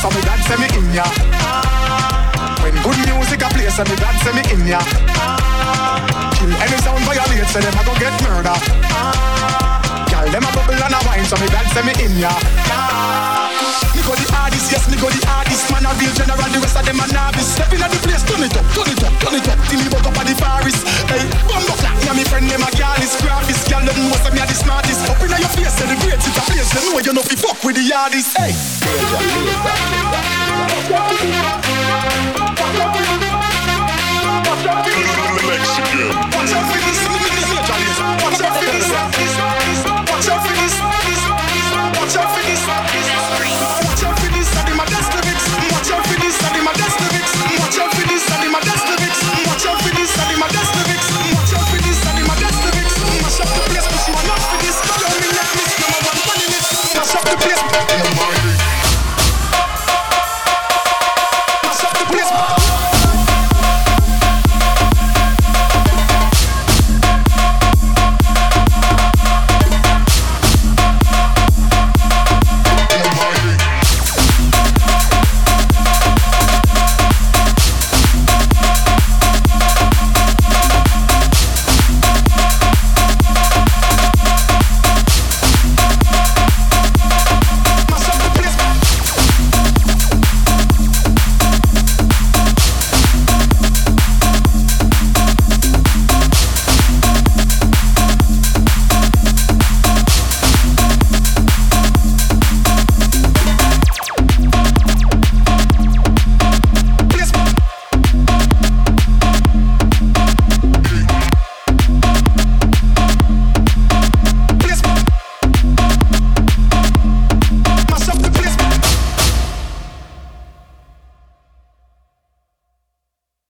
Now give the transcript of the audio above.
so me God send me in ya. When good music a play, so me God send me in ya. Kill any sound violate, so them a go get murder. Girl, them a bubble and a wine, so me God send me in ya. Me go the hardest, yes, me go the hardest Man a real general, the rest of them a novice Step inna the place, turn it up, turn it up, turn it up Till me woke up at the forest Hey, bumbo clap, yeah, me friend them a girl is gravis. girl, them know say me a the smartest Up inna your face, say the greatest. it a place Them know you know fi fuck with the hardest Hey